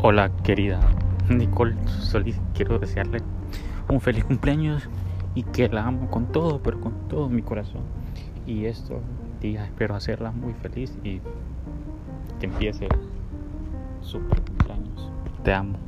Hola querida Nicole Solís, quiero desearle un feliz cumpleaños y que la amo con todo, pero con todo mi corazón. Y esto día espero hacerla muy feliz y que empiece su cumpleaños. Te amo.